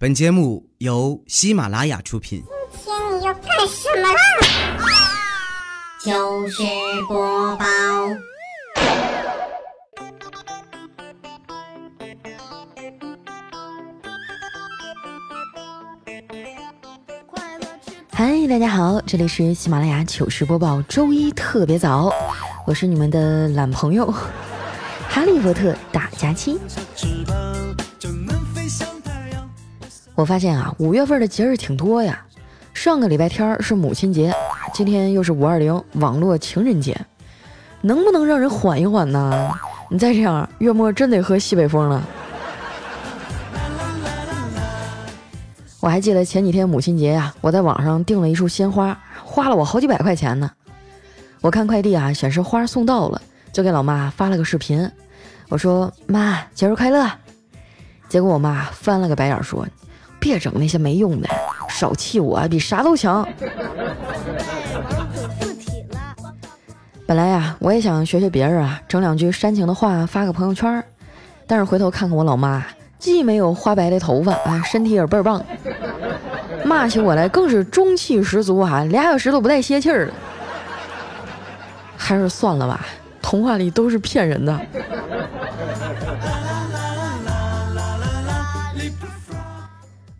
本节目由喜马拉雅出品。今天你要干什么啦？糗事播报。嗨，大家好，这里是喜马拉雅糗事播报，周一特别早，我是你们的懒朋友哈利波特大假期。我发现啊，五月份的节日挺多呀。上个礼拜天是母亲节，今天又是五二零网络情人节，能不能让人缓一缓呢？你再这样，月末真得喝西北风了。我还记得前几天母亲节呀，我在网上订了一束鲜花，花了我好几百块钱呢。我看快递啊，显示花送到了，就给老妈发了个视频，我说：“妈，节日快乐。”结果我妈翻了个白眼说。别整那些没用的，少气我比啥都强。本来呀，我也想学学别人啊，整两句煽情的话发个朋友圈但是回头看看我老妈，既没有花白的头发啊，身体也倍儿棒，骂起我来更是中气十足啊，俩小时都不带歇气儿的。还是算了吧，童话里都是骗人的。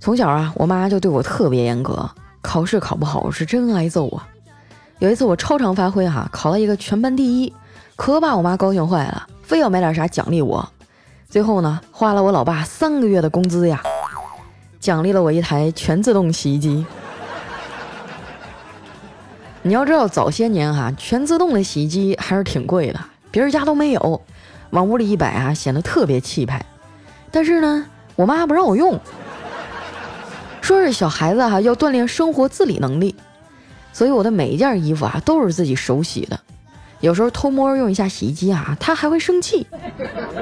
从小啊，我妈就对我特别严格，考试考不好是真挨揍啊。有一次我超常发挥哈，考了一个全班第一，可把我妈高兴坏了，非要买点啥奖励我。最后呢，花了我老爸三个月的工资呀，奖励了我一台全自动洗衣机。你要知道，早些年哈，全自动的洗衣机还是挺贵的，别人家都没有，往屋里一摆啊，显得特别气派。但是呢，我妈不让我用。说是小孩子哈要锻炼生活自理能力，所以我的每一件衣服啊都是自己手洗的。有时候偷摸用一下洗衣机啊，他还会生气。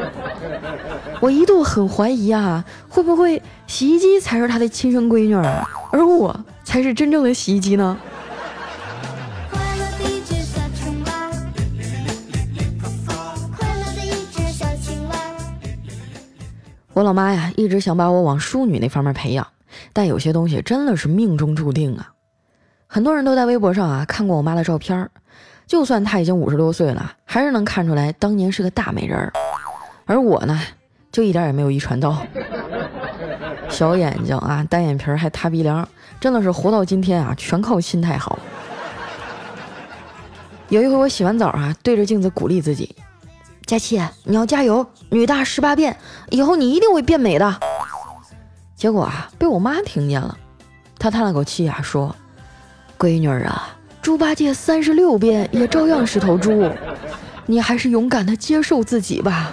我一度很怀疑啊，会不会洗衣机才是他的亲生闺女啊，而我才是真正的洗衣机呢？我老妈呀，一直想把我往淑女那方面培养。但有些东西真的是命中注定啊！很多人都在微博上啊看过我妈的照片，就算她已经五十多岁了，还是能看出来当年是个大美人儿。而我呢，就一点也没有遗传到，小眼睛啊，单眼皮儿还塌鼻梁，真的是活到今天啊，全靠心态好。有一回我洗完澡啊，对着镜子鼓励自己：“佳琪，你要加油，女大十八变，以后你一定会变美的。”结果啊，被我妈听见了，她叹了口气啊，说：“闺女儿啊，猪八戒三十六变也照样是头猪，你还是勇敢的接受自己吧。”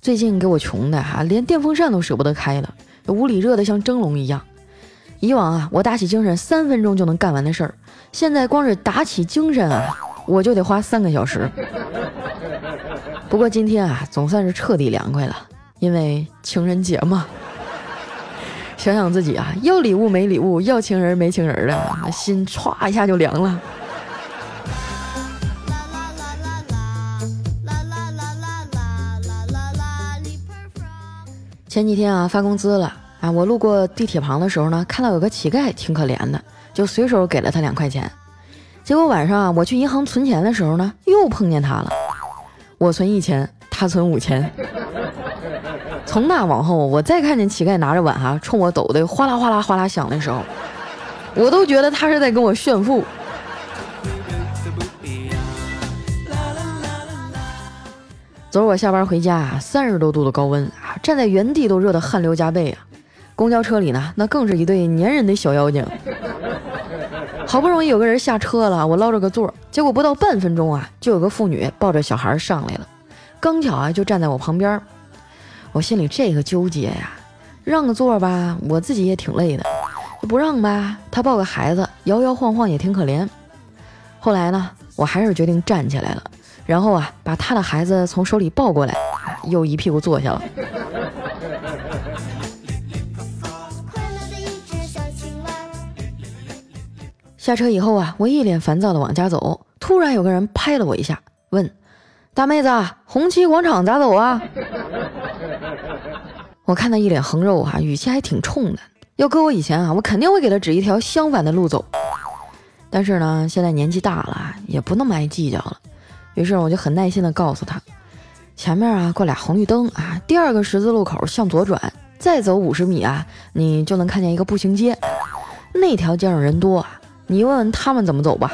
最近给我穷的哈，连电风扇都舍不得开了，屋里热的像蒸笼一样。以往啊，我打起精神三分钟就能干完的事儿，现在光是打起精神啊。我就得花三个小时。不过今天啊，总算是彻底凉快了，因为情人节嘛。想想自己啊，要礼物没礼物，要情人没情人的，心歘一下就凉了。前几天啊，发工资了啊，我路过地铁旁的时候呢，看到有个乞丐挺可怜的，就随手给了他两块钱。结果晚上啊，我去银行存钱的时候呢，又碰见他了。我存一千，他存五千。从那往后，我再看见乞丐拿着碗哈，冲我抖的哗啦哗啦哗啦响的时候，我都觉得他是在跟我炫富。昨儿我下班回家啊，三十多度的高温啊，站在原地都热得汗流浃背啊。公交车里呢，那更是一对粘人的小妖精。好不容易有个人下车了，我捞着个座，结果不到半分钟啊，就有个妇女抱着小孩上来了，刚巧啊就站在我旁边，我心里这个纠结呀，让个座吧，我自己也挺累的，不让吧，他抱个孩子摇摇晃晃也挺可怜。后来呢，我还是决定站起来了，然后啊把他的孩子从手里抱过来，又一屁股坐下了。下车以后啊，我一脸烦躁的往家走。突然有个人拍了我一下，问：“大妹子，红旗广场咋走啊？” 我看他一脸横肉啊，语气还挺冲的。要搁我以前啊，我肯定会给他指一条相反的路走。但是呢，现在年纪大了，也不那么爱计较了。于是我就很耐心的告诉他：“前面啊，过俩红绿灯啊，第二个十字路口向左转，再走五十米啊，你就能看见一个步行街。那条街上人多啊，你问问他们怎么走吧。”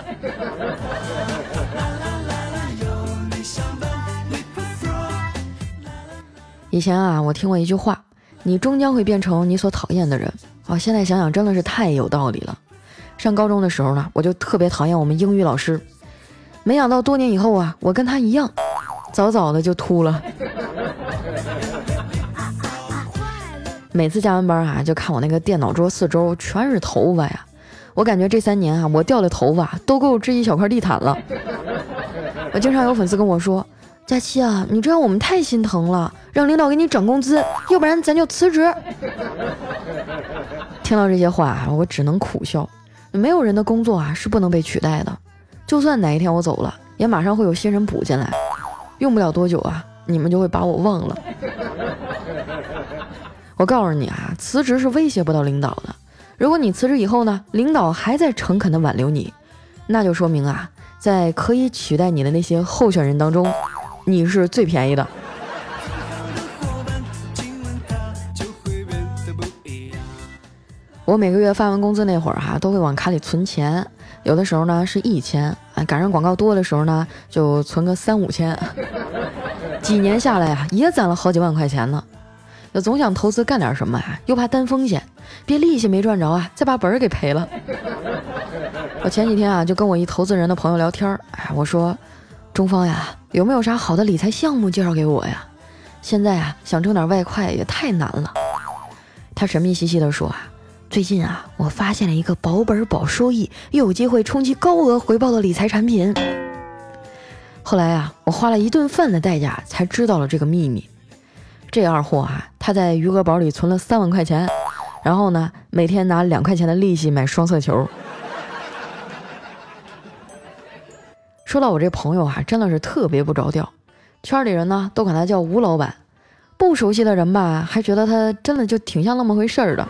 以前啊，我听过一句话：“你终将会变成你所讨厌的人。”哦，现在想想真的是太有道理了。上高中的时候呢，我就特别讨厌我们英语老师。没想到多年以后啊，我跟他一样，早早的就秃了。每次加完班啊，就看我那个电脑桌四周全是头发呀。我感觉这三年啊，我掉的头发都够织一小块地毯了。我经常有粉丝跟我说。佳期啊，你这样我们太心疼了，让领导给你涨工资，要不然咱就辞职。听到这些话，我只能苦笑。没有人的工作啊是不能被取代的，就算哪一天我走了，也马上会有新人补进来，用不了多久啊，你们就会把我忘了。我告诉你啊，辞职是威胁不到领导的。如果你辞职以后呢，领导还在诚恳的挽留你，那就说明啊，在可以取代你的那些候选人当中。你是最便宜的。我每个月发完工资那会儿哈，都会往卡里存钱，有的时候呢是一千，啊，赶上广告多的时候呢，就存个三五千。几年下来啊，也攒了好几万块钱呢。总想投资干点什么啊，又怕担风险，别利息没赚着啊，再把本儿给赔了。我前几天啊，就跟我一投资人的朋友聊天儿，哎，我说。中方呀，有没有啥好的理财项目介绍给我呀？现在啊，想挣点外快也太难了。他神秘兮兮地说啊，最近啊，我发现了一个保本保收益又有机会冲击高额回报的理财产品。后来啊，我花了一顿饭的代价才知道了这个秘密。这二货啊，他在余额宝里存了三万块钱，然后呢，每天拿两块钱的利息买双色球。说到我这朋友啊，真的是特别不着调，圈里人呢都管他叫吴老板，不熟悉的人吧还觉得他真的就挺像那么回事儿的，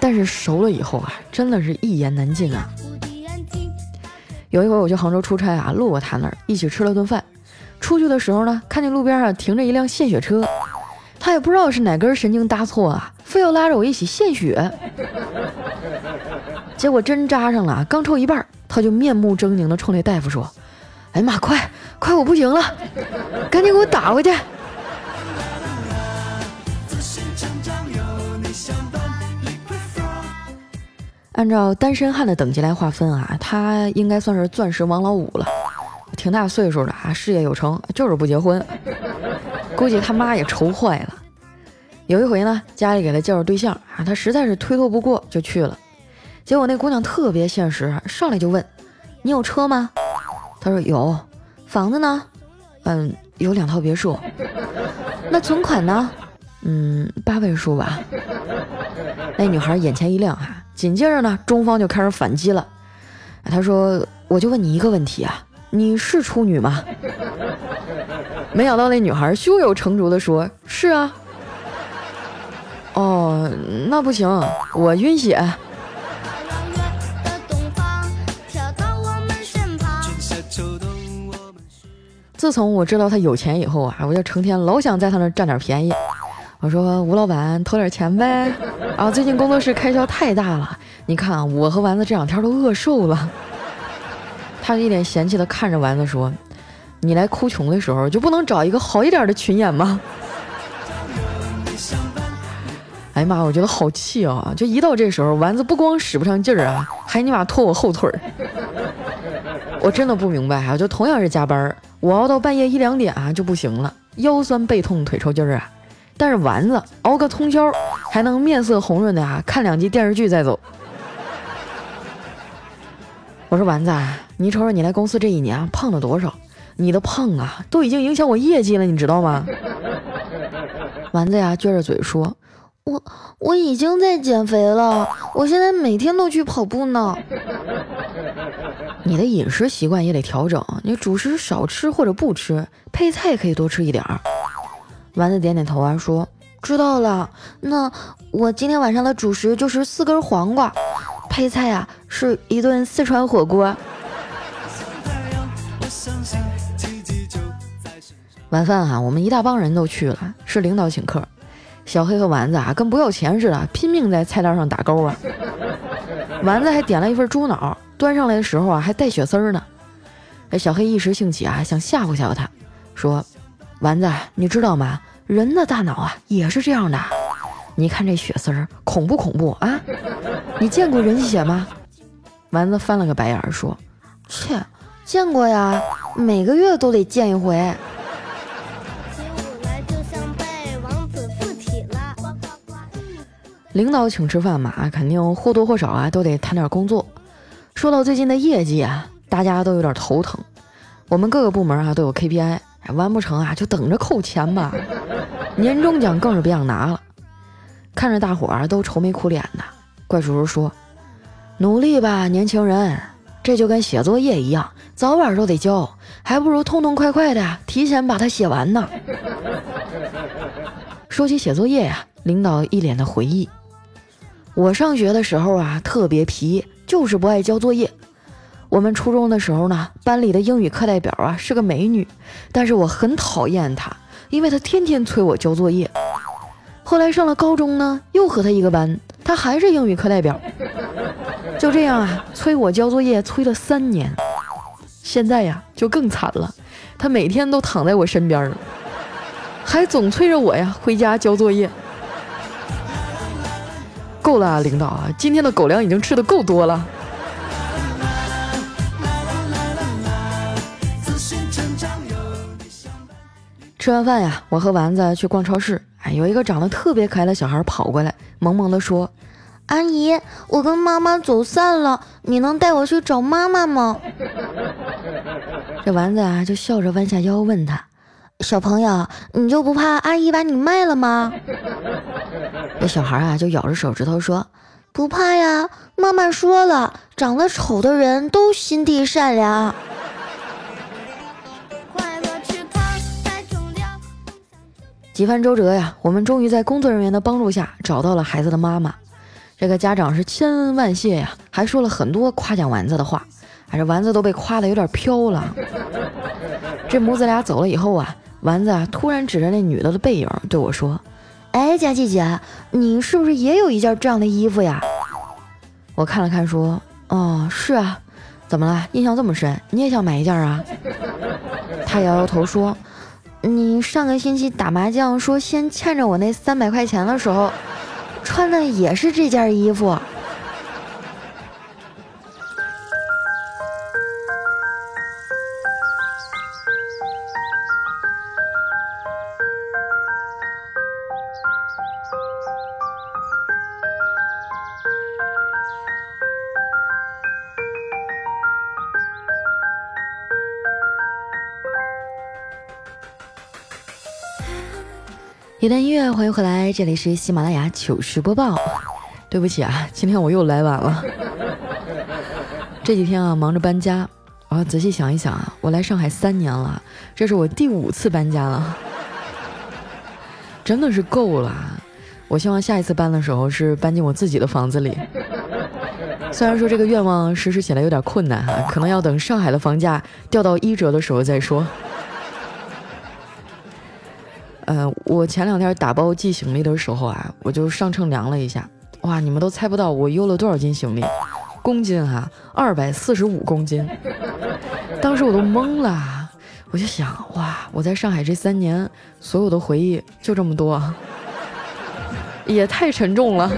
但是熟了以后啊，真的是一言难尽啊。有一回我去杭州出差啊，路过他那儿，一起吃了顿饭，出去的时候呢，看见路边上停着一辆献血车，他也不知道是哪根神经搭错啊，非要拉着我一起献血，结果针扎上了，刚抽一半。他就面目狰狞的冲那大夫说：“哎呀妈，快快，我不行了，赶紧给我打回去。”按照单身汉的等级来划分啊，他应该算是钻石王老五了，挺大岁数的啊，事业有成，就是不结婚，估计他妈也愁坏了。有一回呢，家里给他介绍对象啊，他实在是推脱不过，就去了。结果那姑娘特别现实，上来就问：“你有车吗？”他说：“有。”房子呢？嗯，有两套别墅。那存款呢？嗯，八位数吧。那女孩眼前一亮啊，紧接着呢，中方就开始反击了。他说：“我就问你一个问题啊，你是处女吗？”没想到那女孩胸有成竹的说：“是啊。”哦，那不行，我晕血。自从我知道他有钱以后啊，我就成天老想在他那占点便宜。我说吴老板投点钱呗，啊，最近工作室开销太大了，你看我和丸子这两天都饿瘦了。他一脸嫌弃的看着丸子说：“你来哭穷的时候就不能找一个好一点的群演吗？”哎呀妈，我觉得好气啊！就一到这时候，丸子不光使不上劲儿啊，还尼玛拖我后腿儿。我真的不明白啊！就同样是加班，我熬到半夜一两点啊就不行了，腰酸背痛腿抽筋儿啊。但是丸子熬个通宵，还能面色红润的啊看两集电视剧再走。我说丸子，你瞅瞅你来公司这一年胖了多少？你的胖啊都已经影响我业绩了，你知道吗？丸子呀撅着嘴说。我我已经在减肥了，我现在每天都去跑步呢。你的饮食习惯也得调整，你主食少吃或者不吃，配菜可以多吃一点儿。丸子点点头啊，说知道了。那我今天晚上的主食就是四根黄瓜，配菜啊是一顿四川火锅。晚饭啊，我们一大帮人都去了，是领导请客。小黑和丸子啊，跟不要钱似的，拼命在菜单上打勾啊。丸子还点了一份猪脑，端上来的时候啊，还带血丝儿呢。哎，小黑一时兴起啊，想吓唬吓唬他，说：“丸子，你知道吗？人的大脑啊，也是这样的。你看这血丝儿，恐不恐怖啊？你见过人血吗？”丸子翻了个白眼说：“切，见过呀，每个月都得见一回。”领导请吃饭嘛，肯定或多或少啊都得谈点工作。说到最近的业绩啊，大家都有点头疼。我们各个部门啊都有 KPI，完不成啊就等着扣钱吧。年终奖更是别想拿了。看着大伙儿都愁眉苦脸的，怪叔叔说：“努力吧，年轻人，这就跟写作业一样，早晚都得交，还不如痛痛快快的提前把它写完呢。”说起写作业呀，领导一脸的回忆。我上学的时候啊，特别皮，就是不爱交作业。我们初中的时候呢，班里的英语课代表啊是个美女，但是我很讨厌她，因为她天天催我交作业。后来上了高中呢，又和她一个班，他还是英语课代表。就这样啊，催我交作业催了三年。现在呀，就更惨了，他每天都躺在我身边，还总催着我呀回家交作业。够了啊，领导啊！今天的狗粮已经吃的够多了。吃完饭呀，我和丸子去逛超市。哎，有一个长得特别可爱的小孩跑过来，萌萌的说：“阿姨，我跟妈妈走散了，你能带我去找妈妈吗？” 这丸子啊，就笑着弯下腰问他。小朋友，你就不怕阿姨把你卖了吗？这小孩啊，就咬着手指头说：“不怕呀，妈妈说了，长得丑的人都心地善良。”几番周折呀，我们终于在工作人员的帮助下找到了孩子的妈妈。这个家长是千恩万谢呀，还说了很多夸奖丸子的话，哎，这丸子都被夸的有点飘了。这母子俩走了以后啊。丸子啊，突然指着那女的的背影对我说：“哎，佳琪姐，你是不是也有一件这样的衣服呀？”我看了看，说：“哦，是啊，怎么了？印象这么深，你也想买一件啊？”他摇摇头说：“你上个星期打麻将说先欠着我那三百块钱的时候，穿的也是这件衣服。”一段音乐，欢迎回来，这里是喜马拉雅糗事播报。对不起啊，今天我又来晚了。这几天啊，忙着搬家。啊，仔细想一想啊，我来上海三年了，这是我第五次搬家了，真的是够了。我希望下一次搬的时候是搬进我自己的房子里。虽然说这个愿望实施起来有点困难哈，可能要等上海的房价掉到一折的时候再说。嗯，我前两天打包寄行李的时候啊，我就上秤量了一下，哇，你们都猜不到我邮了多少斤行李，公斤哈，二百四十五公斤。当时我都懵了，我就想，哇，我在上海这三年所有的回忆就这么多，也太沉重了。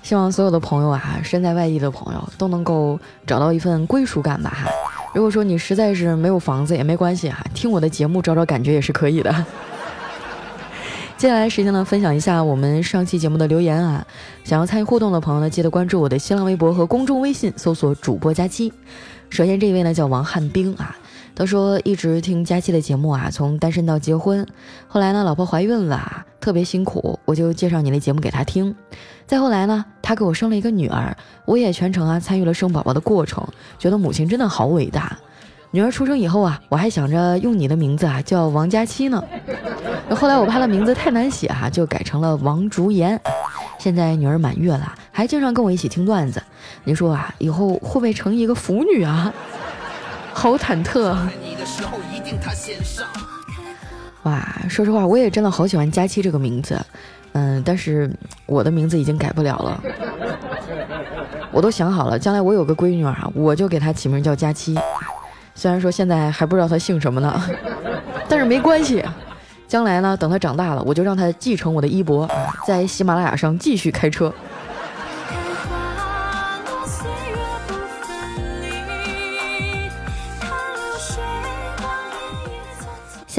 希望所有的朋友啊，身在外地的朋友都能够找到一份归属感吧哈。如果说你实在是没有房子也没关系哈，听我的节目找找感觉也是可以的。接下来时间呢，分享一下我们上期节目的留言啊。想要参与互动的朋友呢，记得关注我的新浪微博和公众微信，搜索主播佳期。首先这一位呢叫王汉兵啊，他说一直听佳期的节目啊，从单身到结婚，后来呢，老婆怀孕了，特别辛苦，我就介绍你的节目给她听。再后来呢，她给我生了一个女儿，我也全程啊参与了生宝宝的过程，觉得母亲真的好伟大。女儿出生以后啊，我还想着用你的名字啊叫王佳期呢。后来我怕她名字太难写哈，就改成了王竹言。现在女儿满月了，还经常跟我一起听段子。你说啊，以后会不会成一个腐女啊？好忐忑。哇，说实话，我也真的好喜欢佳期这个名字。嗯，但是我的名字已经改不了了。我都想好了，将来我有个闺女啊，我就给她起名叫佳期。虽然说现在还不知道她姓什么呢，但是没关系。将来呢，等她长大了，我就让她继承我的衣钵，在喜马拉雅上继续开车。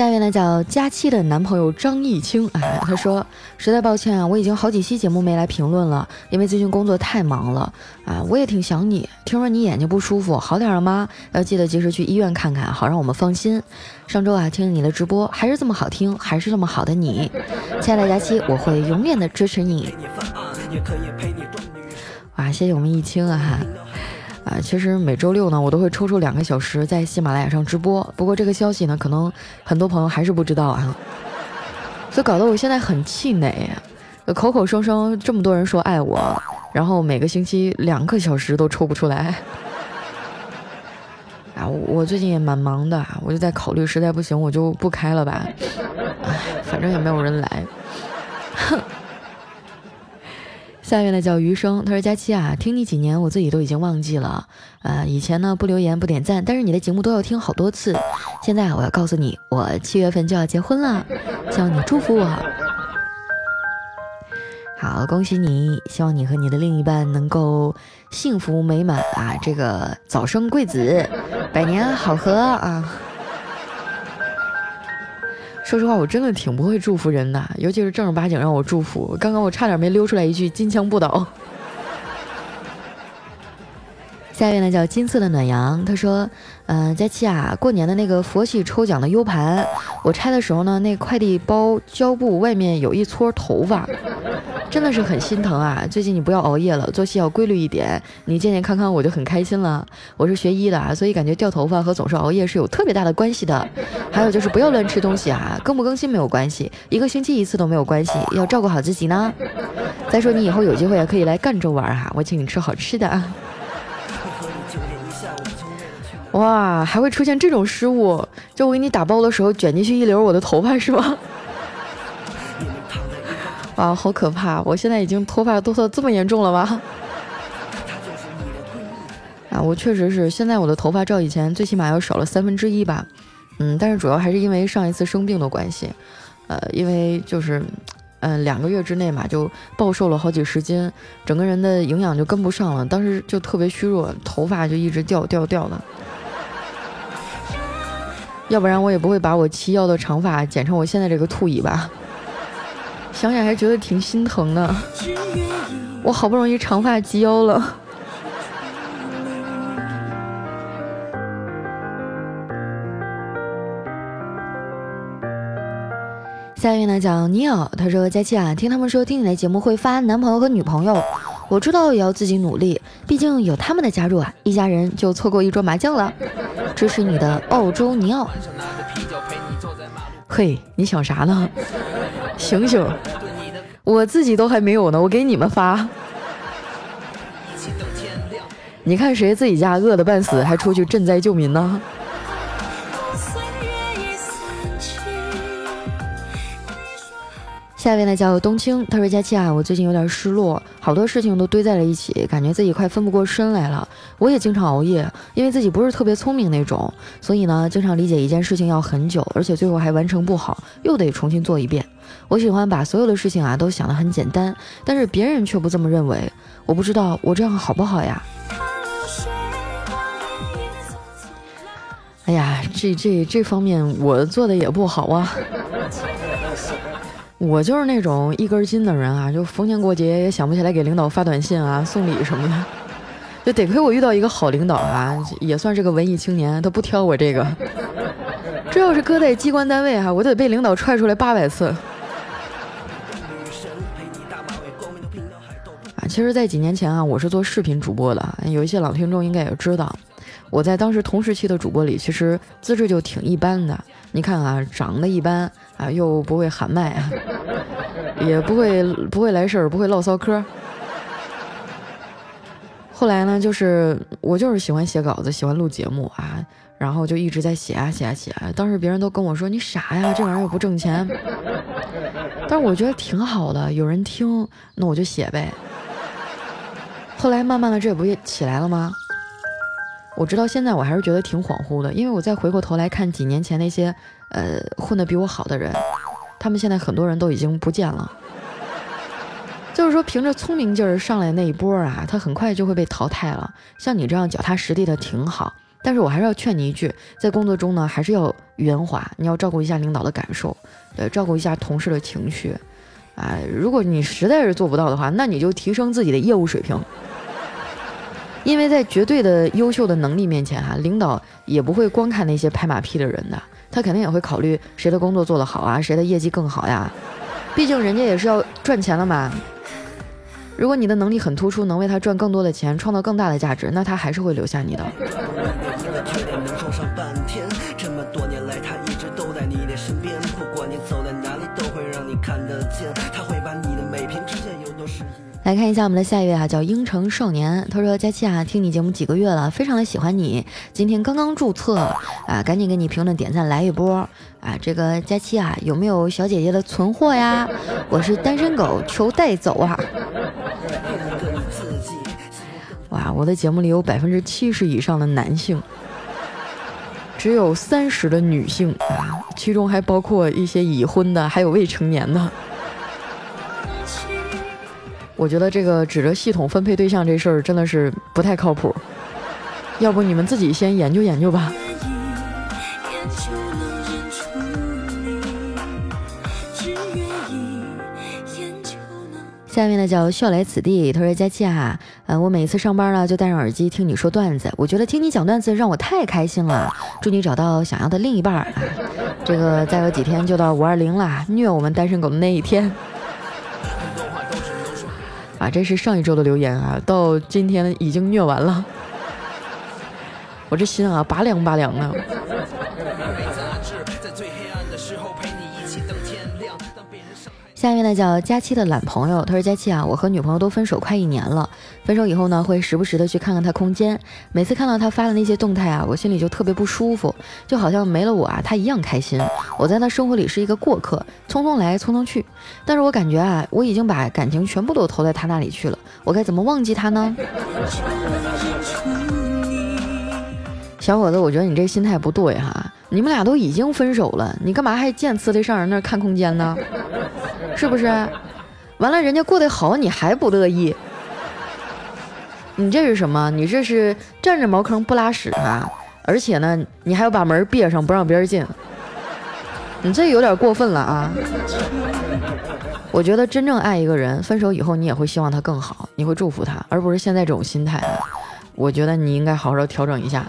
下面呢叫佳期的男朋友张艺清，哎，他说实在抱歉啊，我已经好几期节目没来评论了，因为最近工作太忙了啊，我也挺想你。听说你眼睛不舒服，好点了吗？要记得及时去医院看看，好让我们放心。上周啊，听你的直播还是这么好听，还是这么好的你，亲爱的佳期，我会永远的支持你。哇，谢谢我们艺清啊。啊，其实每周六呢，我都会抽出两个小时在喜马拉雅上直播。不过这个消息呢，可能很多朋友还是不知道啊，所以搞得我现在很气馁。口口声声这么多人说爱我，然后每个星期两个小时都抽不出来。啊，我最近也蛮忙的，我就在考虑，实在不行我就不开了吧。唉，反正也没有人来。哼。下面呢叫余生，他说：“佳期啊，听你几年，我自己都已经忘记了。呃，以前呢不留言不点赞，但是你的节目都要听好多次。现在我要告诉你，我七月份就要结婚了，希望你祝福我。好，恭喜你，希望你和你的另一半能够幸福美满啊，这个早生贵子，百年好合啊。”说实话，我真的挺不会祝福人的，尤其是正儿八经让我祝福。刚刚我差点没溜出来一句金枪不倒。下一位呢叫金色的暖阳，他说：“嗯，佳期啊，过年的那个佛系抽奖的 U 盘，我拆的时候呢，那快递包胶布外面有一撮头发。”真的是很心疼啊！最近你不要熬夜了，作息要规律一点，你健健康康我就很开心了。我是学医的啊，所以感觉掉头发和总是熬夜是有特别大的关系的。还有就是不要乱吃东西啊，更不更新没有关系，一个星期一次都没有关系，要照顾好自己呢。再说你以后有机会也可以来赣州玩哈，我请你吃好吃的啊。哇，还会出现这种失误？就我给你打包的时候卷进去一绺我的头发是吗？啊，好可怕！我现在已经脱发脱色这么严重了吗？啊，我确实是，现在我的头发照以前最起码要少了三分之一吧。嗯，但是主要还是因为上一次生病的关系，呃，因为就是，嗯，两个月之内嘛，就暴瘦了好几十斤，整个人的营养就跟不上了，当时就特别虚弱，头发就一直掉掉掉的。要不然我也不会把我齐腰的长发剪成我现在这个兔尾巴。想想还觉得挺心疼的，我好不容易长发及腰了。下一位呢叫尼奥，他说：“佳期啊，听他们说听你的节目会发男朋友和女朋友，我知道也要自己努力，毕竟有他们的加入啊，一家人就凑够一桌麻将了。支持你的澳洲尼奥。”嘿，你想啥呢？醒醒！我自己都还没有呢，我给你们发。你看谁自己家饿得半死，还出去赈灾救民呢？下一位呢叫冬青，他说：“佳期啊，我最近有点失落，好多事情都堆在了一起，感觉自己快分不过身来了。我也经常熬夜，因为自己不是特别聪明那种，所以呢，经常理解一件事情要很久，而且最后还完成不好，又得重新做一遍。我喜欢把所有的事情啊都想得很简单，但是别人却不这么认为。我不知道我这样好不好呀？哎呀，这这这方面我做的也不好啊。”我就是那种一根筋的人啊，就逢年过节也想不起来给领导发短信啊、送礼什么的。就得亏我遇到一个好领导啊，也算是个文艺青年，他不挑我这个。这要是搁在机关单位哈，我得被领导踹出来八百次。啊，其实，在几年前啊，我是做视频主播的，有一些老听众应该也知道，我在当时同时期的主播里，其实资质就挺一般的。你看啊，长得一般啊，又不会喊麦啊，也不会不会来事儿，不会唠骚嗑。后来呢，就是我就是喜欢写稿子，喜欢录节目啊，然后就一直在写啊写啊写啊。当时别人都跟我说：“你傻呀，这玩意儿又不挣钱。”但是我觉得挺好的，有人听，那我就写呗。后来慢慢的，这不也起来了吗？我直到现在我还是觉得挺恍惚的，因为我再回过头来看几年前那些呃混得比我好的人，他们现在很多人都已经不见了。就是说，凭着聪明劲儿上来那一波啊，他很快就会被淘汰了。像你这样脚踏实地的挺好，但是我还是要劝你一句，在工作中呢，还是要圆滑，你要照顾一下领导的感受，呃，照顾一下同事的情绪，啊，如果你实在是做不到的话，那你就提升自己的业务水平，因为在绝对的优秀的能力面前哈，领导也不会光看那些拍马屁的人的，他肯定也会考虑谁的工作做得好啊，谁的业绩更好呀，毕竟人家也是要赚钱的嘛。如果你的能力很突出，能为他赚更多的钱，创造更大的价值，那他还是会留下你的。来看一下我们的下一位啊，叫英城少年。他说：“佳期啊，听你节目几个月了，非常的喜欢你。今天刚刚注册啊，赶紧给你评论点赞来一波啊！这个佳期啊，有没有小姐姐的存货呀？我是单身狗，求带走啊！哇，我的节目里有百分之七十以上的男性，只有三十的女性啊，其中还包括一些已婚的，还有未成年的。”我觉得这个指着系统分配对象这事儿真的是不太靠谱，要不你们自己先研究研究吧。下面呢叫笑来此地，他说佳期啊，呃，我每次上班呢就戴上耳机听你说段子，我觉得听你讲段子让我太开心了，祝你找到想要的另一半儿。这个再有几天就到五二零了，虐我们单身狗的那一天。啊，这是上一周的留言啊，到今天已经虐完了，我这心啊拔凉拔凉的。下面呢叫佳期的懒朋友，他说佳期啊，我和女朋友都分手快一年了，分手以后呢会时不时的去看看她空间，每次看到她发的那些动态啊，我心里就特别不舒服，就好像没了我啊，她一样开心，我在她生活里是一个过客，匆匆来匆匆去，但是我感觉啊，我已经把感情全部都投在她那里去了，我该怎么忘记她呢？小伙子，我觉得你这心态不对哈，你们俩都已经分手了，你干嘛还见次的上人那看空间呢？是不是？完了，人家过得好，你还不乐意？你这是什么？你这是占着茅坑不拉屎啊！而且呢，你还要把门别上，不让别人进。你这有点过分了啊！我觉得真正爱一个人，分手以后你也会希望他更好，你会祝福他，而不是现在这种心态。我觉得你应该好好调整一下。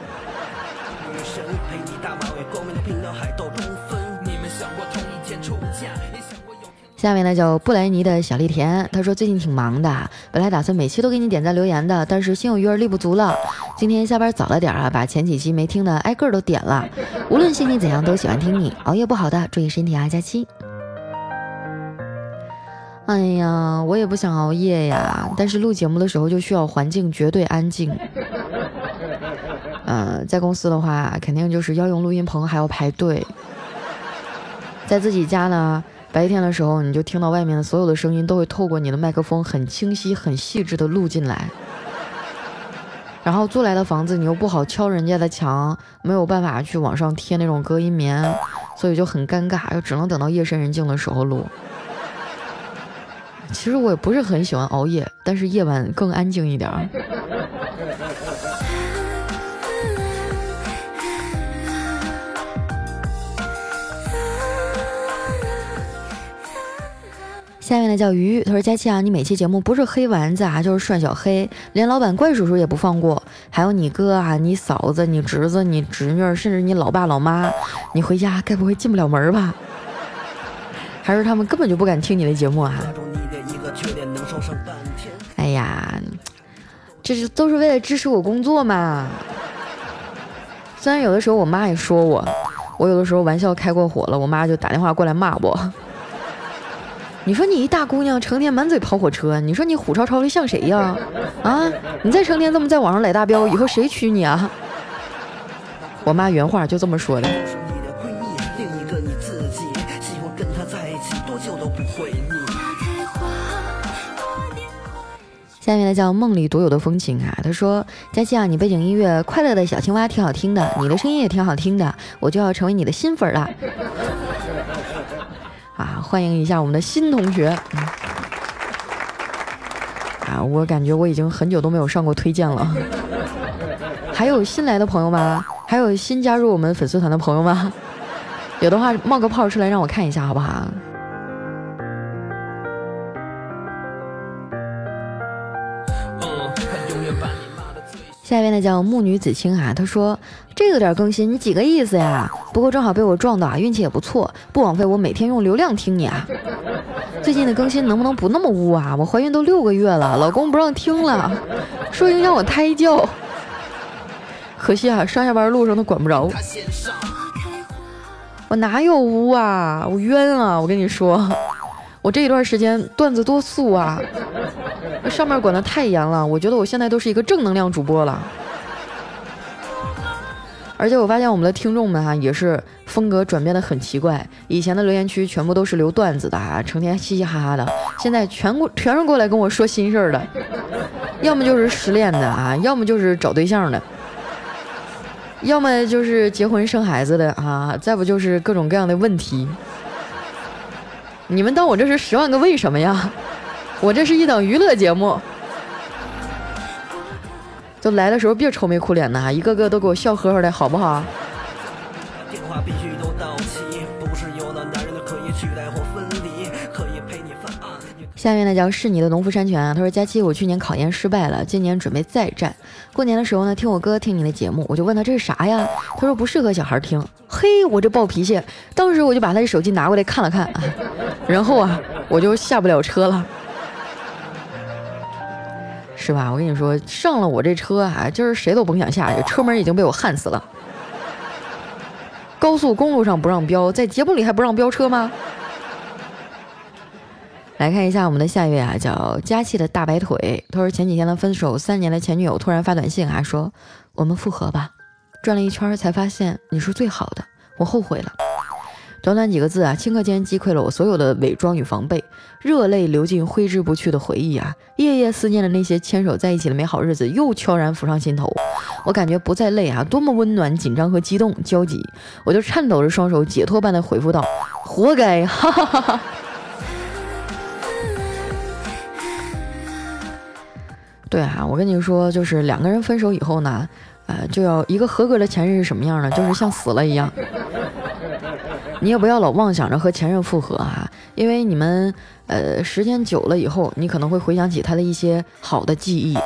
下面呢叫布莱尼的小丽田，他说最近挺忙的，本来打算每期都给你点赞留言的，但是心有余而力不足了。今天下班早了点啊，把前几期没听的挨个都点了。无论心情怎样，都喜欢听你。熬夜不好的，注意身体啊，佳期。哎呀，我也不想熬夜呀，但是录节目的时候就需要环境绝对安静。嗯，在公司的话，肯定就是要用录音棚，还要排队。在自己家呢。白天的时候，你就听到外面的所有的声音都会透过你的麦克风很清晰、很细致的录进来。然后租来的房子，你又不好敲人家的墙，没有办法去往上贴那种隔音棉，所以就很尴尬，又只能等到夜深人静的时候录。其实我也不是很喜欢熬夜，但是夜晚更安静一点。下面的叫鱼，他说佳期啊，你每期节目不是黑丸子啊，就是涮小黑，连老板怪叔叔也不放过，还有你哥啊、你嫂子、你侄子、你侄女，甚至你老爸老妈，你回家该不会进不了门吧？还是他们根本就不敢听你的节目啊？哎呀，这是都是为了支持我工作嘛。虽然有的时候我妈也说我，我有的时候玩笑开过火了，我妈就打电话过来骂我。你说你一大姑娘，成天满嘴跑火车，你说你虎超超的像谁呀？啊，你再成天这么在网上来大标，以后谁娶你啊？我妈原话就这么说的。下面呢叫梦里独有的风情啊，他说佳琪啊，你背景音乐快乐的小青蛙挺好听的，你的声音也挺好听的，我就要成为你的新粉了。啊，欢迎一下我们的新同学。啊，我感觉我已经很久都没有上过推荐了。还有新来的朋友吗？还有新加入我们粉丝团的朋友吗？有的话冒个泡出来让我看一下好不好？下边的叫木女子清啊，她说这个点更新你几个意思呀？不过正好被我撞到啊，运气也不错，不枉费我每天用流量听你啊。最近的更新能不能不那么污啊？我怀孕都六个月了，老公不让听了，说影响我胎教。可惜啊，上下班路上都管不着。我哪有污啊？我冤啊！我跟你说，我这一段时间段子多素啊。上面管的太严了，我觉得我现在都是一个正能量主播了。而且我发现我们的听众们哈也是风格转变的很奇怪，以前的留言区全部都是留段子的啊，成天嘻嘻哈哈的，现在全过全是过来跟我说心事儿的，要么就是失恋的啊，要么就是找对象的，要么就是结婚生孩子的啊，再不就是各种各样的问题。你们当我这是十万个为什么呀？我这是一档娱乐节目，就来的时候别愁眉苦脸的，一个个都给我笑呵呵的，好不好？下面呢叫是你的农夫山泉啊，他说佳期，我去年考研失败了，今年准备再战。过年的时候呢，听我哥听你的节目，我就问他这是啥呀？他说不适合小孩听。嘿，我这暴脾气，当时我就把他的手机拿过来看了看，然后啊，我就下不了车了。是吧？我跟你说，上了我这车啊，今儿谁都甭想下去，车门已经被我焊死了。高速公路上不让飙，在节目里还不让飙车吗？来看一下我们的下一位啊，叫佳琪的大白腿。他说前几天的分手三年的前女友突然发短信啊，说我们复合吧。转了一圈才发现你是最好的，我后悔了。短短几个字啊，顷刻间击溃了我所有的伪装与防备，热泪流进挥之不去的回忆啊！夜夜思念的那些牵手在一起的美好日子又悄然浮上心头，我感觉不再累啊，多么温暖、紧张和激动、焦急！我就颤抖着双手，解脱般的回复道：“活该！”哈哈哈哈。对啊，我跟你说，就是两个人分手以后呢，呃，就要一个合格的前任是什么样的？就是像死了一样。你也不要老妄想着和前任复合啊，因为你们呃时间久了以后，你可能会回想起他的一些好的记忆。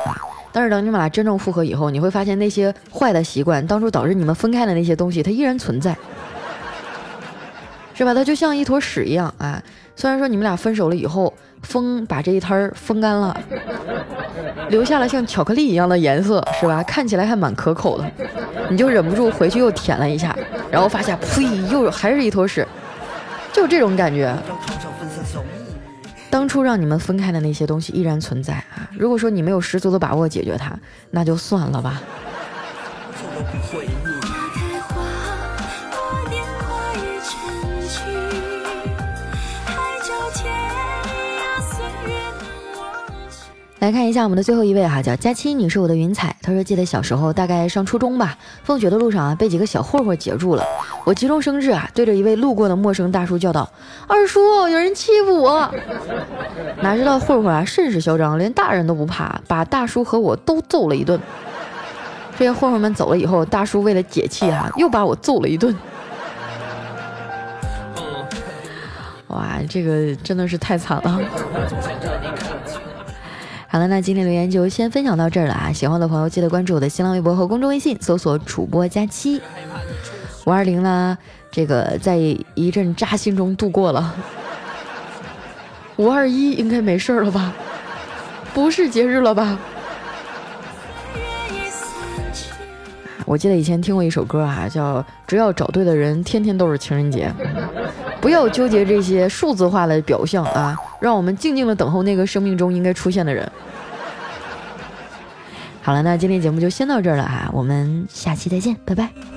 但是等你们俩真正复合以后，你会发现那些坏的习惯，当初导致你们分开的那些东西，它依然存在，是吧？它就像一坨屎一样啊。虽然说你们俩分手了以后，风把这一摊儿风干了，留下了像巧克力一样的颜色，是吧？看起来还蛮可口的，你就忍不住回去又舔了一下。然后发现，呸，又还是一坨屎，就这种感觉。当初让你们分开的那些东西依然存在啊！如果说你没有十足的把握解决它，那就算了吧。来看一下我们的最后一位哈，叫佳期，你是我的云彩。他说记得小时候大概上初中吧，放学的路上啊，被几个小混混截住了。我急中生智啊，对着一位路过的陌生大叔叫道：“二叔，有人欺负我！”哪知道混混啊甚是嚣张，连大人都不怕，把大叔和我都揍了一顿。这些混混们走了以后，大叔为了解气啊，又把我揍了一顿。哇，这个真的是太惨了。好了，那今天留言就先分享到这儿了啊！喜欢的朋友记得关注我的新浪微博和公众微信，搜索主播佳期五二零啦。这个在一阵扎心中度过了。五二一应该没事了吧？不是节日了吧？我记得以前听过一首歌啊，叫《只要找对的人，天天都是情人节》。不要纠结这些数字化的表象啊，让我们静静的等候那个生命中应该出现的人。好了，那今天节目就先到这儿了哈，我们下期再见，拜拜。